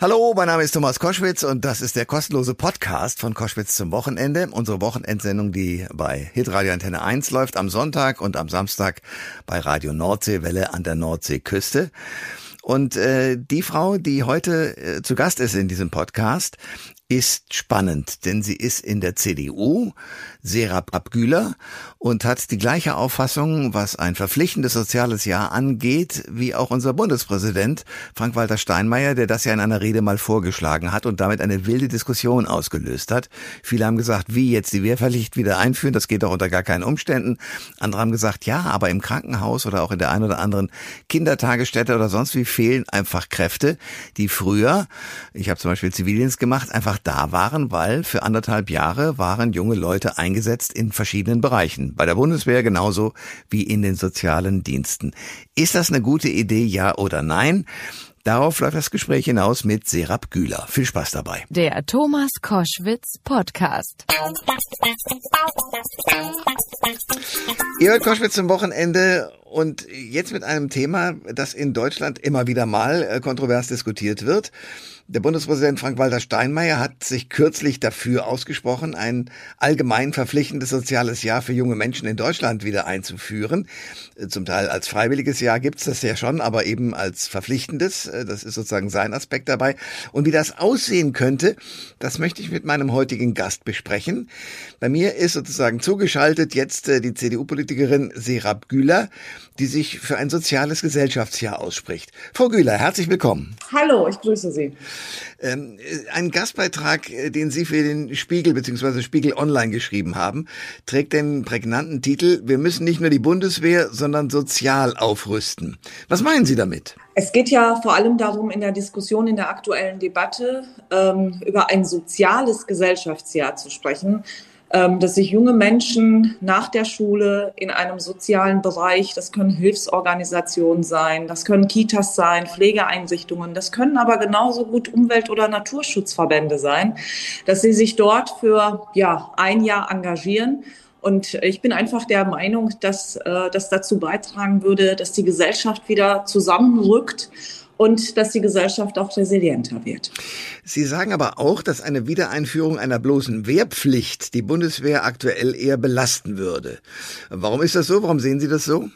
Hallo, mein Name ist Thomas Koschwitz und das ist der kostenlose Podcast von Koschwitz zum Wochenende. Unsere Wochenendsendung, die bei Hitradio Antenne 1 läuft am Sonntag und am Samstag bei Radio Nordseewelle an der Nordseeküste. Und äh, die Frau, die heute äh, zu Gast ist in diesem Podcast, ist spannend, denn sie ist in der CDU, Serap Abgüler, und hat die gleiche Auffassung, was ein verpflichtendes soziales Jahr angeht, wie auch unser Bundespräsident Frank-Walter Steinmeier, der das ja in einer Rede mal vorgeschlagen hat und damit eine wilde Diskussion ausgelöst hat. Viele haben gesagt, wie jetzt die Wehrpflicht wieder einführen, das geht doch unter gar keinen Umständen. Andere haben gesagt, ja, aber im Krankenhaus oder auch in der einen oder anderen Kindertagesstätte oder sonst wie fehlen einfach Kräfte, die früher, ich habe zum Beispiel Zivildienst gemacht, einfach einfach da waren, weil für anderthalb Jahre waren junge Leute eingesetzt in verschiedenen Bereichen. Bei der Bundeswehr genauso wie in den sozialen Diensten. Ist das eine gute Idee, ja oder nein? Darauf läuft das Gespräch hinaus mit Serap Güler. Viel Spaß dabei. Der Thomas Koschwitz Podcast. Ihr hört Koschwitz zum Wochenende und jetzt mit einem Thema, das in Deutschland immer wieder mal äh, kontrovers diskutiert wird. Der Bundespräsident Frank-Walter Steinmeier hat sich kürzlich dafür ausgesprochen, ein allgemein verpflichtendes soziales Jahr für junge Menschen in Deutschland wieder einzuführen. Zum Teil als freiwilliges Jahr gibt's das ja schon, aber eben als verpflichtendes. Das ist sozusagen sein Aspekt dabei. Und wie das aussehen könnte, das möchte ich mit meinem heutigen Gast besprechen. Bei mir ist sozusagen zugeschaltet jetzt äh, die CDU-Politikerin Serap Güler, die sich für ein soziales Gesellschaftsjahr ausspricht. Frau Güler, herzlich willkommen. Hallo, ich grüße Sie. Ähm, ein Gastbeitrag, äh, den Sie für den Spiegel bzw. Spiegel Online geschrieben haben, trägt den prägnanten Titel Wir müssen nicht nur die Bundeswehr, sondern sozial aufrüsten. Was meinen Sie damit? Es geht ja vor allem darum, in der Diskussion, in der aktuellen Debatte ähm, über ein soziales Gesellschaftsjahr zu sprechen. Ähm, dass sich junge Menschen nach der Schule in einem sozialen Bereich, das können Hilfsorganisationen sein, das können Kitas sein, Pflegeeinrichtungen, das können aber genauso gut Umwelt- oder Naturschutzverbände sein, dass sie sich dort für ja, ein Jahr engagieren. Und ich bin einfach der Meinung, dass äh, das dazu beitragen würde, dass die Gesellschaft wieder zusammenrückt und dass die Gesellschaft auch resilienter wird. Sie sagen aber auch, dass eine Wiedereinführung einer bloßen Wehrpflicht die Bundeswehr aktuell eher belasten würde. Warum ist das so? Warum sehen Sie das so?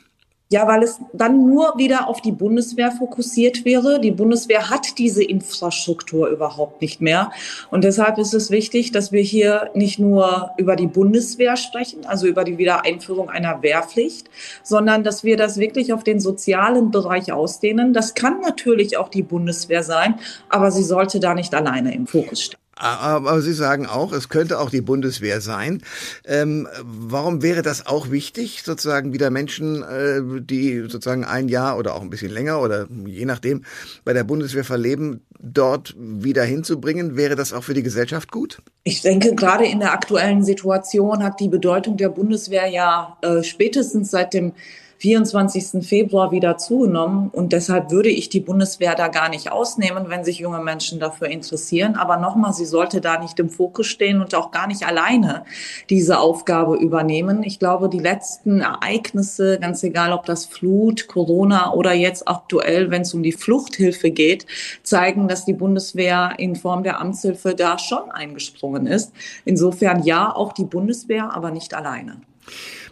Ja, weil es dann nur wieder auf die Bundeswehr fokussiert wäre. Die Bundeswehr hat diese Infrastruktur überhaupt nicht mehr. Und deshalb ist es wichtig, dass wir hier nicht nur über die Bundeswehr sprechen, also über die Wiedereinführung einer Wehrpflicht, sondern dass wir das wirklich auf den sozialen Bereich ausdehnen. Das kann natürlich auch die Bundeswehr sein, aber sie sollte da nicht alleine im Fokus stehen. Aber Sie sagen auch, es könnte auch die Bundeswehr sein. Ähm, warum wäre das auch wichtig, sozusagen wieder Menschen, äh, die sozusagen ein Jahr oder auch ein bisschen länger oder je nachdem bei der Bundeswehr verleben, dort wieder hinzubringen? Wäre das auch für die Gesellschaft gut? Ich denke, gerade in der aktuellen Situation hat die Bedeutung der Bundeswehr ja äh, spätestens seit dem 24. Februar wieder zugenommen. Und deshalb würde ich die Bundeswehr da gar nicht ausnehmen, wenn sich junge Menschen dafür interessieren. Aber nochmal, sie sollte da nicht im Fokus stehen und auch gar nicht alleine diese Aufgabe übernehmen. Ich glaube, die letzten Ereignisse, ganz egal ob das Flut, Corona oder jetzt aktuell, wenn es um die Fluchthilfe geht, zeigen, dass die Bundeswehr in Form der Amtshilfe da schon eingesprungen ist. Insofern ja, auch die Bundeswehr, aber nicht alleine.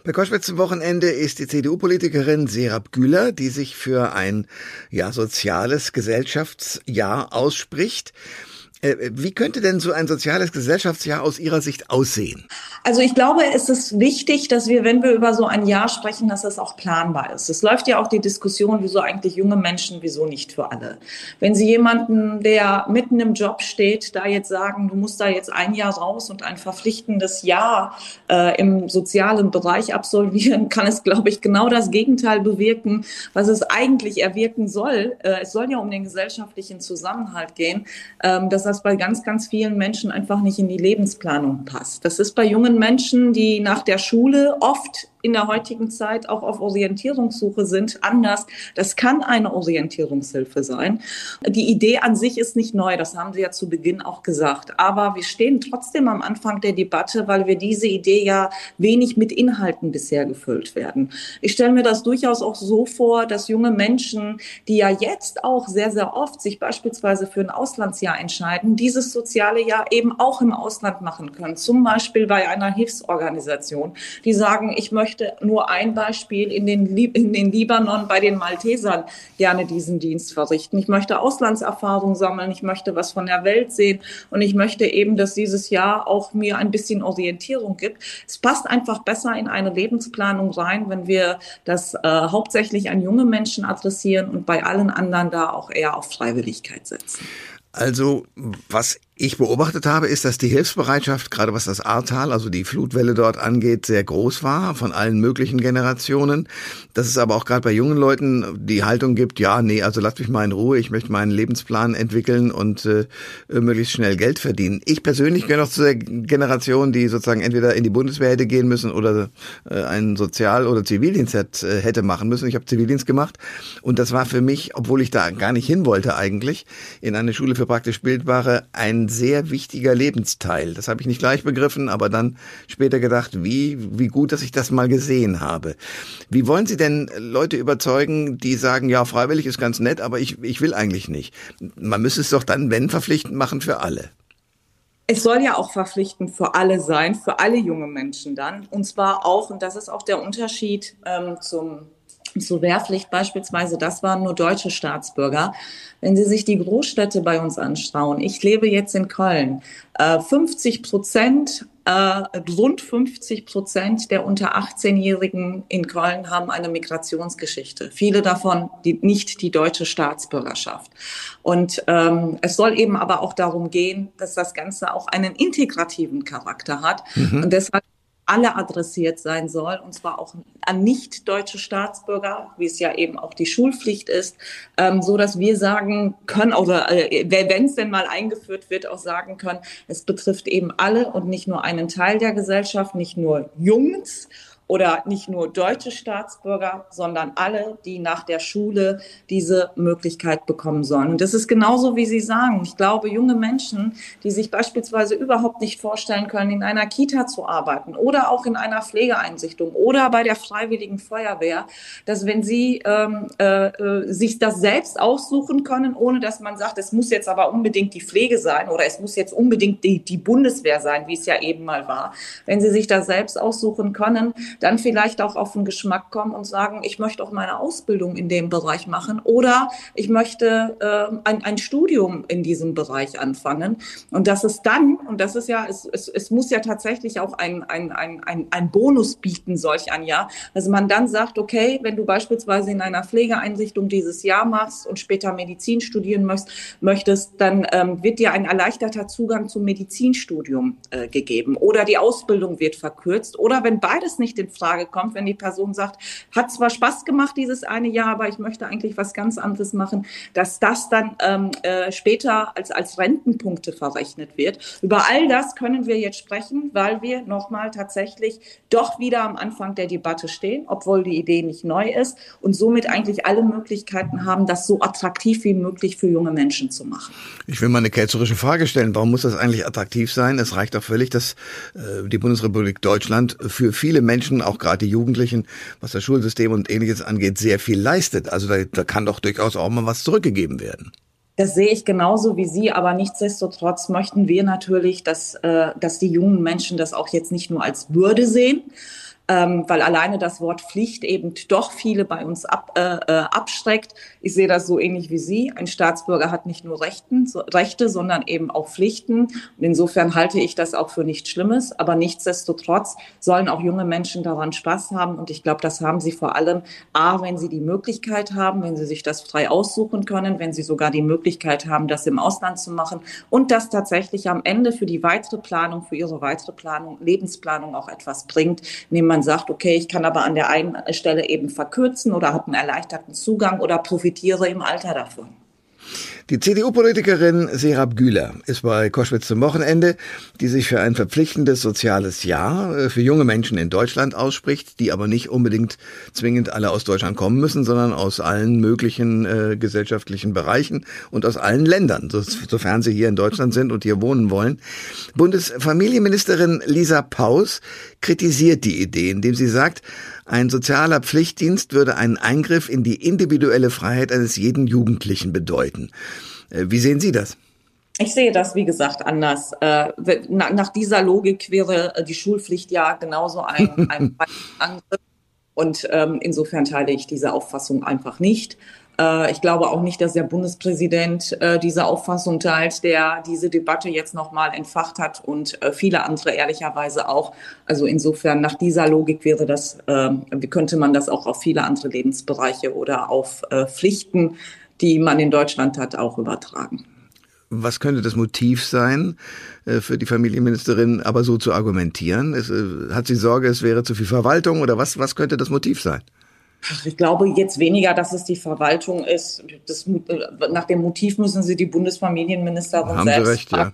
Bei Koschwitz zum Wochenende ist die CDU-Politikerin Serap Güler, die sich für ein ja, soziales Gesellschaftsjahr ausspricht. Äh, wie könnte denn so ein soziales Gesellschaftsjahr aus Ihrer Sicht aussehen? Also ich glaube, es ist wichtig, dass wir, wenn wir über so ein Jahr sprechen, dass es auch planbar ist. Es läuft ja auch die Diskussion, wieso eigentlich junge Menschen, wieso nicht für alle. Wenn Sie jemanden, der mitten im Job steht, da jetzt sagen, du musst da jetzt ein Jahr raus und ein verpflichtendes Jahr äh, im sozialen Bereich absolvieren, kann es, glaube ich, genau das Gegenteil bewirken, was es eigentlich erwirken soll. Äh, es soll ja um den gesellschaftlichen Zusammenhalt gehen, ähm, dass was bei ganz, ganz vielen Menschen einfach nicht in die Lebensplanung passt. Das ist bei jungen Menschen, die nach der Schule oft in der heutigen Zeit auch auf Orientierungssuche sind, anders. Das kann eine Orientierungshilfe sein. Die Idee an sich ist nicht neu, das haben Sie ja zu Beginn auch gesagt. Aber wir stehen trotzdem am Anfang der Debatte, weil wir diese Idee ja wenig mit Inhalten bisher gefüllt werden. Ich stelle mir das durchaus auch so vor, dass junge Menschen, die ja jetzt auch sehr, sehr oft sich beispielsweise für ein Auslandsjahr entscheiden, dieses soziale Jahr eben auch im Ausland machen können. Zum Beispiel bei einer Hilfsorganisation, die sagen, ich möchte möchte nur ein Beispiel in den, in den Libanon bei den Maltesern gerne diesen Dienst verrichten. Ich möchte Auslandserfahrung sammeln, ich möchte was von der Welt sehen und ich möchte eben, dass dieses Jahr auch mir ein bisschen Orientierung gibt. Es passt einfach besser in eine Lebensplanung rein, wenn wir das äh, hauptsächlich an junge Menschen adressieren und bei allen anderen da auch eher auf Freiwilligkeit setzen. Also, was ich beobachtet habe, ist, dass die Hilfsbereitschaft, gerade was das Ahrtal, also die Flutwelle dort angeht, sehr groß war von allen möglichen Generationen. Dass es aber auch gerade bei jungen Leuten die Haltung gibt, ja, nee, also lasst mich mal in Ruhe, ich möchte meinen Lebensplan entwickeln und äh, möglichst schnell Geld verdienen. Ich persönlich gehöre noch zu der Generation, die sozusagen entweder in die Bundeswehr hätte gehen müssen oder äh, einen Sozial- oder Zivildienst hätte, äh, hätte machen müssen. Ich habe Zivildienst gemacht und das war für mich, obwohl ich da gar nicht hin wollte eigentlich, in eine Schule für praktisch Bildbare ein sehr wichtiger Lebensteil. Das habe ich nicht gleich begriffen, aber dann später gedacht, wie, wie gut, dass ich das mal gesehen habe. Wie wollen Sie denn Leute überzeugen, die sagen, ja, freiwillig ist ganz nett, aber ich, ich will eigentlich nicht? Man müsste es doch dann, wenn, verpflichtend machen für alle. Es soll ja auch verpflichtend für alle sein, für alle junge Menschen dann. Und zwar auch, und das ist auch der Unterschied ähm, zum zur Wehrpflicht beispielsweise, das waren nur deutsche Staatsbürger. Wenn Sie sich die Großstädte bei uns anschauen, ich lebe jetzt in Köln, 50 äh, Prozent, äh, rund 50 Prozent der unter 18-Jährigen in Köln haben eine Migrationsgeschichte. Viele davon die, nicht die deutsche Staatsbürgerschaft. Und ähm, es soll eben aber auch darum gehen, dass das Ganze auch einen integrativen Charakter hat. Mhm. Und deshalb alle adressiert sein soll, und zwar auch an nicht deutsche Staatsbürger, wie es ja eben auch die Schulpflicht ist, ähm, so dass wir sagen können, oder äh, wenn es denn mal eingeführt wird, auch sagen können, es betrifft eben alle und nicht nur einen Teil der Gesellschaft, nicht nur Jungs oder nicht nur deutsche Staatsbürger, sondern alle, die nach der Schule diese Möglichkeit bekommen sollen. Und das ist genauso, wie Sie sagen. Ich glaube, junge Menschen, die sich beispielsweise überhaupt nicht vorstellen können, in einer Kita zu arbeiten oder auch in einer Pflegeeinrichtung oder bei der Freiwilligen Feuerwehr, dass wenn sie ähm, äh, äh, sich das selbst aussuchen können, ohne dass man sagt, es muss jetzt aber unbedingt die Pflege sein oder es muss jetzt unbedingt die, die Bundeswehr sein, wie es ja eben mal war. Wenn sie sich das selbst aussuchen können, dann vielleicht auch auf den Geschmack kommen und sagen, ich möchte auch meine Ausbildung in dem Bereich machen oder ich möchte äh, ein, ein Studium in diesem Bereich anfangen. Und das ist dann, und das ist ja, es, es, es muss ja tatsächlich auch ein, ein, ein, ein, ein Bonus bieten, solch ein Jahr, dass man dann sagt, okay, wenn du beispielsweise in einer Pflegeeinrichtung dieses Jahr machst und später Medizin studieren möchtest, möchtest dann ähm, wird dir ein erleichterter Zugang zum Medizinstudium äh, gegeben oder die Ausbildung wird verkürzt oder wenn beides nicht in Frage kommt, wenn die Person sagt, hat zwar Spaß gemacht dieses eine Jahr, aber ich möchte eigentlich was ganz anderes machen, dass das dann ähm, äh, später als, als Rentenpunkte verrechnet wird. Über all das können wir jetzt sprechen, weil wir nochmal tatsächlich doch wieder am Anfang der Debatte stehen, obwohl die Idee nicht neu ist und somit eigentlich alle Möglichkeiten haben, das so attraktiv wie möglich für junge Menschen zu machen. Ich will mal eine ketzerische Frage stellen. Warum muss das eigentlich attraktiv sein? Es reicht doch völlig, dass äh, die Bundesrepublik Deutschland für viele Menschen auch gerade die Jugendlichen, was das Schulsystem und ähnliches angeht, sehr viel leistet. Also da, da kann doch durchaus auch mal was zurückgegeben werden. Das sehe ich genauso wie Sie, aber nichtsdestotrotz möchten wir natürlich, dass, äh, dass die jungen Menschen das auch jetzt nicht nur als Bürde sehen, ähm, weil alleine das Wort Pflicht eben doch viele bei uns ab, äh, äh, abschreckt. Ich sehe das so ähnlich wie Sie. Ein Staatsbürger hat nicht nur Rechten, so, Rechte, sondern eben auch Pflichten. Und insofern halte ich das auch für nichts Schlimmes. Aber nichtsdestotrotz sollen auch junge Menschen daran Spaß haben. Und ich glaube, das haben sie vor allem, A, wenn sie die Möglichkeit haben, wenn sie sich das frei aussuchen können, wenn sie sogar die Möglichkeit haben, das im Ausland zu machen und das tatsächlich am Ende für die weitere Planung, für ihre weitere Planung, Lebensplanung auch etwas bringt, indem man sagt, okay, ich kann aber an der einen Stelle eben verkürzen oder habe einen erleichterten Zugang oder profitiere im Alter davon. Die CDU-Politikerin Serap Güler ist bei Koschwitz zum Wochenende, die sich für ein verpflichtendes soziales Jahr äh, für junge Menschen in Deutschland ausspricht, die aber nicht unbedingt zwingend alle aus Deutschland kommen müssen, sondern aus allen möglichen äh, gesellschaftlichen Bereichen und aus allen Ländern, so, sofern sie hier in Deutschland sind und hier wohnen wollen. Bundesfamilienministerin Lisa Paus kritisiert die Idee, indem sie sagt, ein sozialer Pflichtdienst würde einen Eingriff in die individuelle Freiheit eines jeden Jugendlichen bedeuten. Äh, wie sehen Sie das? Ich sehe das, wie gesagt, anders. Äh, nach dieser Logik wäre äh, die Schulpflicht ja genauso ein, ein Angriff. Und ähm, insofern teile ich diese Auffassung einfach nicht. Äh, ich glaube auch nicht, dass der Bundespräsident äh, diese Auffassung teilt, der diese Debatte jetzt nochmal entfacht hat und äh, viele andere ehrlicherweise auch. Also insofern nach dieser Logik wäre das, ähm, könnte man das auch auf viele andere Lebensbereiche oder auf Pflichten, die man in Deutschland hat, auch übertragen. Was könnte das Motiv sein für die Familienministerin, aber so zu argumentieren? Es, hat sie Sorge, es wäre zu viel Verwaltung oder was, was könnte das Motiv sein? Ich glaube jetzt weniger, dass es die Verwaltung ist. Das, nach dem Motiv müssen Sie die Bundesfamilienministerin Haben selbst Sie recht, ja.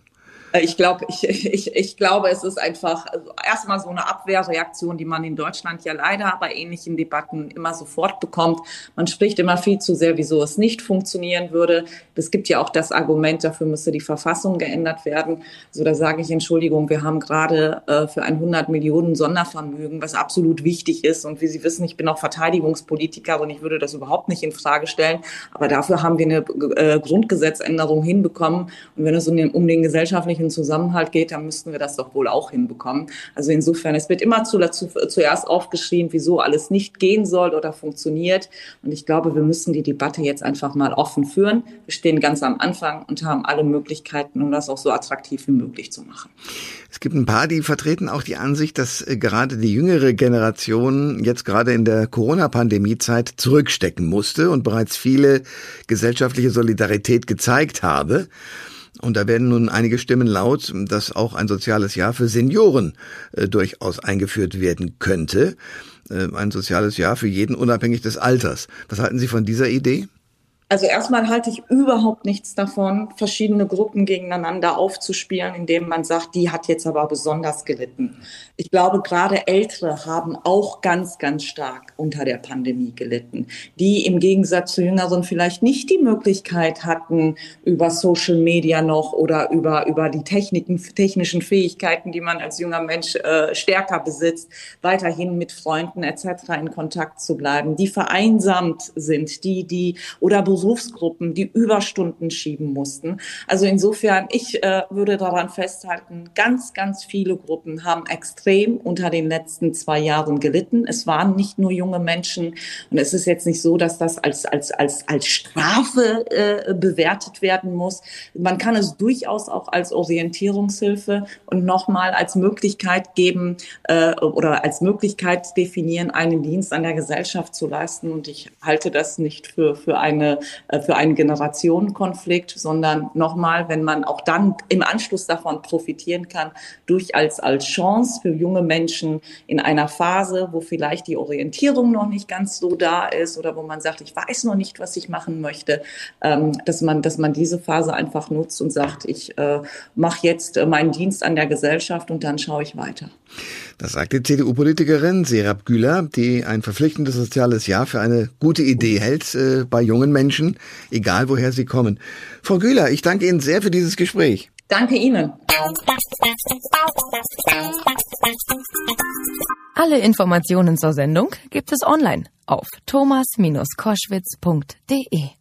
Äh, ich glaube, ich, ich, ich glaube, es ist einfach also erstmal so eine Abwehrreaktion, die man in Deutschland ja leider bei ähnlichen Debatten immer sofort bekommt. Man spricht immer viel zu sehr, wieso es nicht funktionieren würde. Es gibt ja auch das Argument, dafür müsste die Verfassung geändert werden. So, da sage ich Entschuldigung, wir haben gerade äh, für ein 100 Millionen Sondervermögen, was absolut wichtig ist. Und wie Sie wissen, ich bin auch Verteidigungspolitiker und ich würde das überhaupt nicht in Frage stellen. Aber dafür haben wir eine äh, Grundgesetzänderung hinbekommen. Und wenn es um den, um den gesellschaftlichen wirtschaftlichen Zusammenhalt geht, dann müssten wir das doch wohl auch hinbekommen. Also insofern, es wird immer zu, zu, zuerst aufgeschrien, wieso alles nicht gehen soll oder funktioniert. Und ich glaube, wir müssen die Debatte jetzt einfach mal offen führen. Wir stehen ganz am Anfang und haben alle Möglichkeiten, um das auch so attraktiv wie möglich zu machen. Es gibt ein paar, die vertreten auch die Ansicht, dass äh, gerade die jüngere Generation jetzt gerade in der Corona-Pandemie-Zeit zurückstecken musste und bereits viele gesellschaftliche Solidarität gezeigt habe. Und da werden nun einige Stimmen laut, dass auch ein soziales Jahr für Senioren äh, durchaus eingeführt werden könnte. Äh, ein soziales Jahr für jeden unabhängig des Alters. Was halten Sie von dieser Idee? Also erstmal halte ich überhaupt nichts davon, verschiedene Gruppen gegeneinander aufzuspielen, indem man sagt, die hat jetzt aber besonders gelitten. Ich glaube, gerade Ältere haben auch ganz, ganz stark unter der Pandemie gelitten, die im Gegensatz zu Jüngeren vielleicht nicht die Möglichkeit hatten, über Social Media noch oder über, über die Techniken, technischen Fähigkeiten, die man als junger Mensch äh, stärker besitzt, weiterhin mit Freunden etc. in Kontakt zu bleiben, die vereinsamt sind, die, die oder Berufsgruppen, die Überstunden schieben mussten. Also insofern, ich äh, würde daran festhalten, ganz, ganz viele Gruppen haben extrem unter den letzten zwei Jahren gelitten. Es waren nicht nur junge Menschen und es ist jetzt nicht so, dass das als, als, als, als Strafe äh, bewertet werden muss. Man kann es durchaus auch als Orientierungshilfe und nochmal als Möglichkeit geben äh, oder als Möglichkeit definieren, einen Dienst an der Gesellschaft zu leisten. Und ich halte das nicht für, für eine äh, für einen Generationenkonflikt, sondern nochmal, wenn man auch dann im Anschluss davon profitieren kann, durch als, Chance für junge Menschen in einer Phase, wo vielleicht die Orientierung noch nicht ganz so da ist oder wo man sagt, ich weiß noch nicht, was ich machen möchte, ähm, dass man, dass man diese Phase einfach nutzt und sagt, ich äh, mache jetzt äh, meinen Dienst an der Gesellschaft und dann schaue ich weiter. Das sagt die CDU-Politikerin Serap Güler, die ein verpflichtendes soziales Jahr für eine gute Idee hält äh, bei jungen Menschen, egal woher sie kommen. Frau Güler, ich danke Ihnen sehr für dieses Gespräch. Danke Ihnen. Alle Informationen zur Sendung gibt es online auf thomas-koschwitz.de.